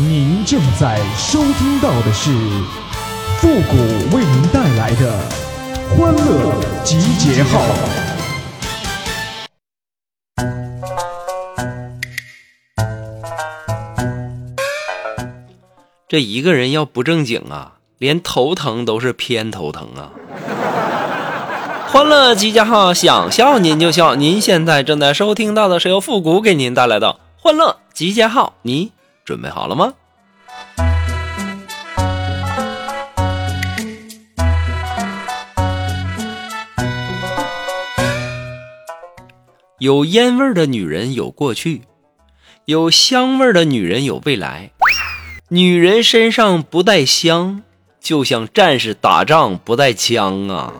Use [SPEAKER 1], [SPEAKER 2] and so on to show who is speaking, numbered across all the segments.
[SPEAKER 1] 您正在收听到的是复古为您带来的欢乐集结号。
[SPEAKER 2] 这一个人要不正经啊，连头疼都是偏头疼啊！欢乐集结号，想笑您就笑。您现在正在收听到的是由复古给您带来的欢乐集结号，你准备好了吗？有烟味的女人有过去，有香味的女人有未来。女人身上不带香，就像战士打仗不带枪啊！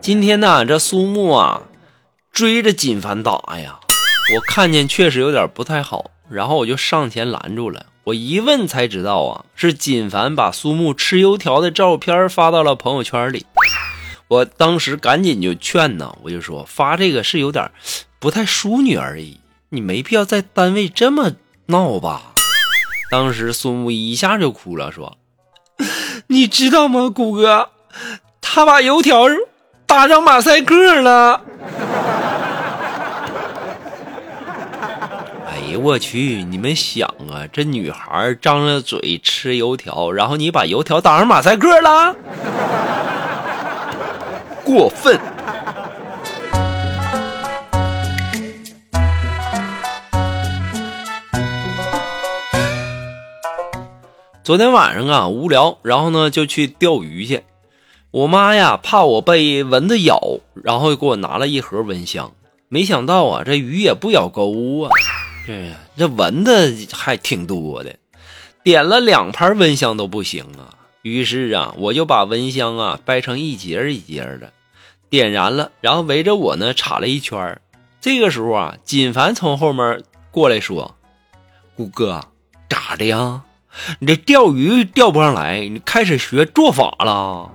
[SPEAKER 2] 今天呢，这苏木啊追着锦凡打呀，我看见确实有点不太好，然后我就上前拦住了。我一问才知道啊，是锦凡把苏木吃油条的照片发到了朋友圈里。我当时赶紧就劝呢，我就说发这个是有点不太淑女而已。你没必要在单位这么闹吧？当时苏木一下就哭了，说：“ 你知道吗，谷哥，他把油条打上马赛克了。”呀，我去！你们想啊，这女孩张着嘴吃油条，然后你把油条当上马赛克了，过分！昨天晚上啊，无聊，然后呢就去钓鱼去。我妈呀，怕我被蚊子咬，然后给我拿了一盒蚊香。没想到啊，这鱼也不咬钩啊，这这蚊子还挺多的。点了两盘蚊香都不行啊。于是啊，我就把蚊香啊掰成一节一节的，点燃了，然后围着我呢插了一圈。这个时候啊，锦凡从后面过来说：“谷哥，咋的呀？”你这钓鱼钓不上来，你开始学做法了。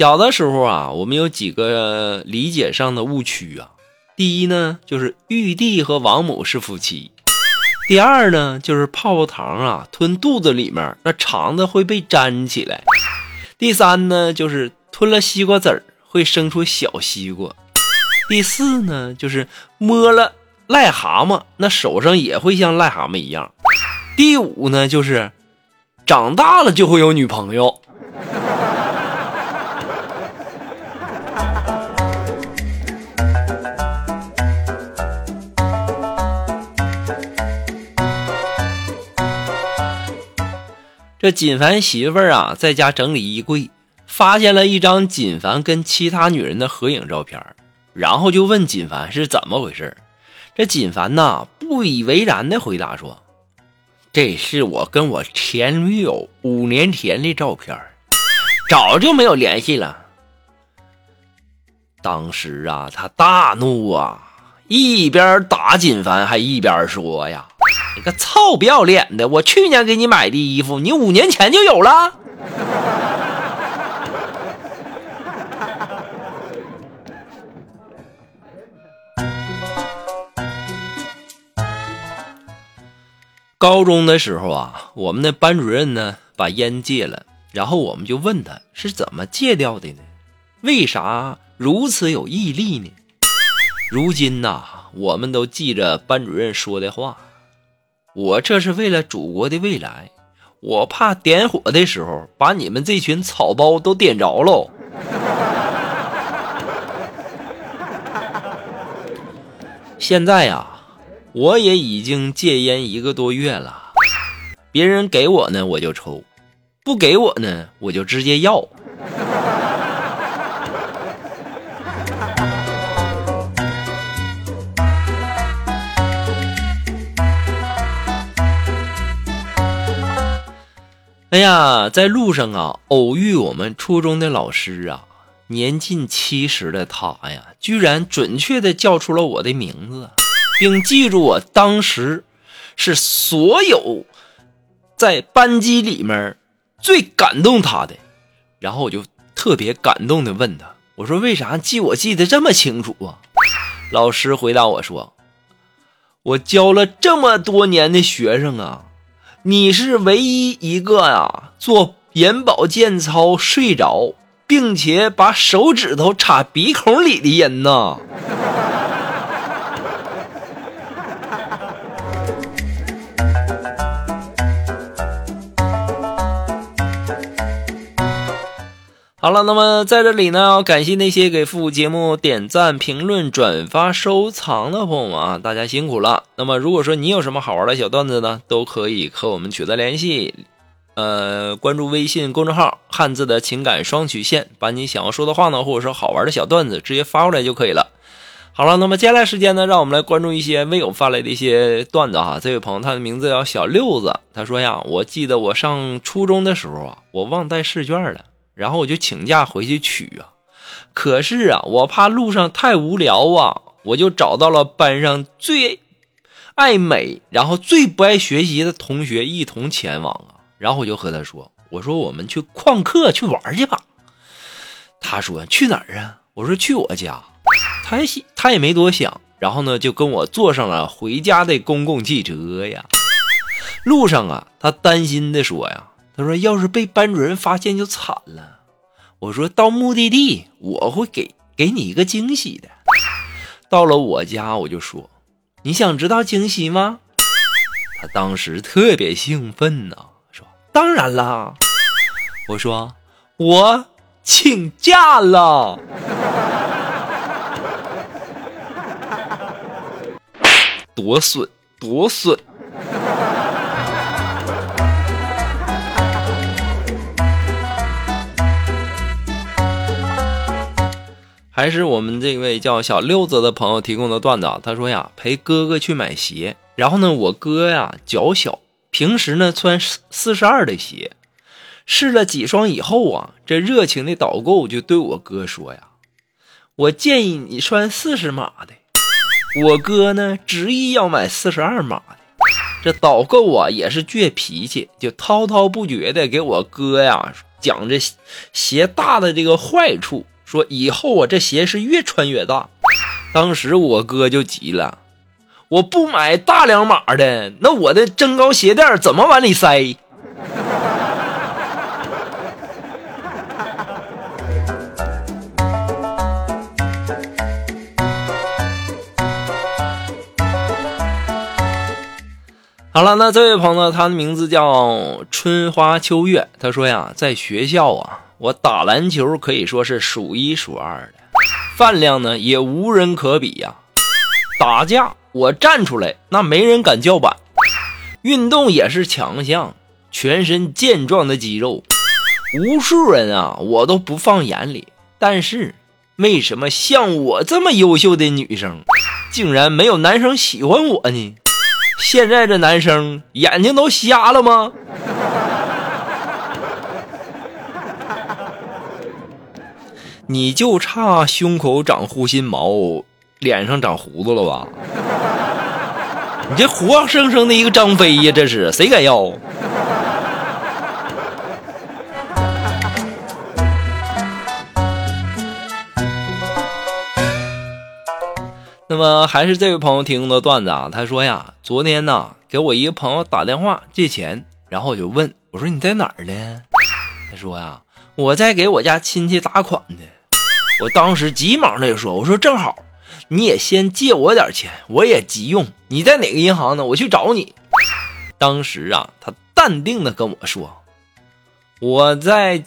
[SPEAKER 2] 小的时候啊，我们有几个理解上的误区啊。第一呢，就是玉帝和王母是夫妻；第二呢，就是泡泡糖啊，吞肚子里面那肠子会被粘起来；第三呢，就是吞了西瓜籽儿会生出小西瓜。第四呢，就是摸了癞蛤蟆，那手上也会像癞蛤蟆一样。第五呢，就是长大了就会有女朋友。这锦凡媳妇儿啊，在家整理衣柜，发现了一张锦凡跟其他女人的合影照片。然后就问锦凡是怎么回事这锦凡呐不以为然的回答说：“这是我跟我前女友五年前的照片，早就没有联系了。”当时啊，他大怒啊，一边打锦凡还一边说：“呀，你个臭不要脸的！我去年给你买的衣服，你五年前就有了。”高中的时候啊，我们的班主任呢把烟戒了，然后我们就问他是怎么戒掉的呢？为啥如此有毅力呢？如今呐，我们都记着班主任说的话，我这是为了祖国的未来，我怕点火的时候把你们这群草包都点着喽。现在呀。我也已经戒烟一个多月了，别人给我呢我就抽，不给我呢我就直接要。哎呀，在路上啊，偶遇我们初中的老师啊，年近七十的他呀，居然准确的叫出了我的名字。并记住我当时是所有在班级里面最感动他的，然后我就特别感动的问他：“我说为啥记我记得这么清楚啊？”老师回答我说：“我教了这么多年的学生啊，你是唯一一个呀做眼保健操睡着，并且把手指头插鼻孔里的人呢。”好了，那么在这里呢，要感谢那些给复古节目点赞、评论、转发、收藏的朋友们啊，大家辛苦了。那么如果说你有什么好玩的小段子呢，都可以和我们取得联系，呃，关注微信公众号“汉字的情感双曲线”，把你想要说的话呢，或者说好玩的小段子直接发过来就可以了。好了，那么接下来时间呢，让我们来关注一些微友发来的一些段子哈。这位朋友他的名字叫小六子，他说呀，我记得我上初中的时候啊，我忘带试卷了。然后我就请假回去取啊，可是啊，我怕路上太无聊啊，我就找到了班上最爱美，然后最不爱学习的同学一同前往啊。然后我就和他说：“我说我们去旷课去玩去吧。”他说：“去哪儿啊？”我说：“去我家。”他也他也没多想，然后呢就跟我坐上了回家的公共汽车呀。路上啊，他担心的说呀。他说：“要是被班主任发现就惨了。”我说：“到目的地我会给给你一个惊喜的。”到了我家我就说：“你想知道惊喜吗？”他当时特别兴奋呐，说：“当然啦！”我说：“我请假了。”多损，多损！还是我们这位叫小六子的朋友提供的段子啊。他说呀，陪哥哥去买鞋，然后呢，我哥呀脚小，平时呢穿四四十二的鞋，试了几双以后啊，这热情的导购就对我哥说呀：“我建议你穿四十码的。”我哥呢执意要买四十二码的。这导购啊也是倔脾气，就滔滔不绝的给我哥呀讲这鞋大的这个坏处。说以后我这鞋是越穿越大，当时我哥就急了，我不买大两码的，那我的增高鞋垫怎么往里塞？好了，那这位朋友，他的名字叫春花秋月，他说呀，在学校啊。我打篮球可以说是数一数二的，饭量呢也无人可比呀。打架我站出来，那没人敢叫板。运动也是强项，全身健壮的肌肉，无数人啊我都不放眼里。但是为什么像我这么优秀的女生，竟然没有男生喜欢我呢？现在这男生眼睛都瞎了吗？你就差胸口长护心毛，脸上长胡子了吧？你这活生生的一个张飞呀！这是谁敢要？那么还是这位朋友提供的段子啊，他说呀，昨天呢给我一个朋友打电话借钱，然后我就问我说你在哪儿呢？他说呀我在给我家亲戚打款呢。我当时急忙的就说：“我说正好，你也先借我点钱，我也急用。你在哪个银行呢？我去找你。”当时啊，他淡定的跟我说：“我在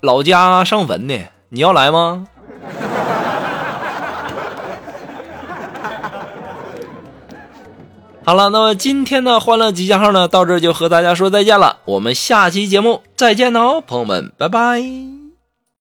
[SPEAKER 2] 老家上坟呢，你要来吗？”好了，那么今天的欢乐集结号呢，到这就和大家说再见了。我们下期节目再见哦，朋友们，拜拜。